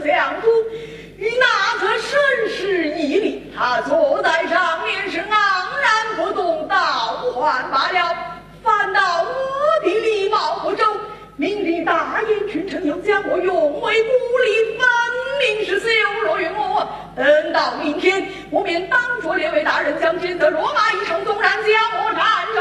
相夫与那则身世异离他坐在上面是昂然不动倒换罢了反倒我的礼貌不周明令大宴群臣又将我永为孤立分明是羞辱于我。等到明天我便当着列位大人将军的落马一场纵然将我斩。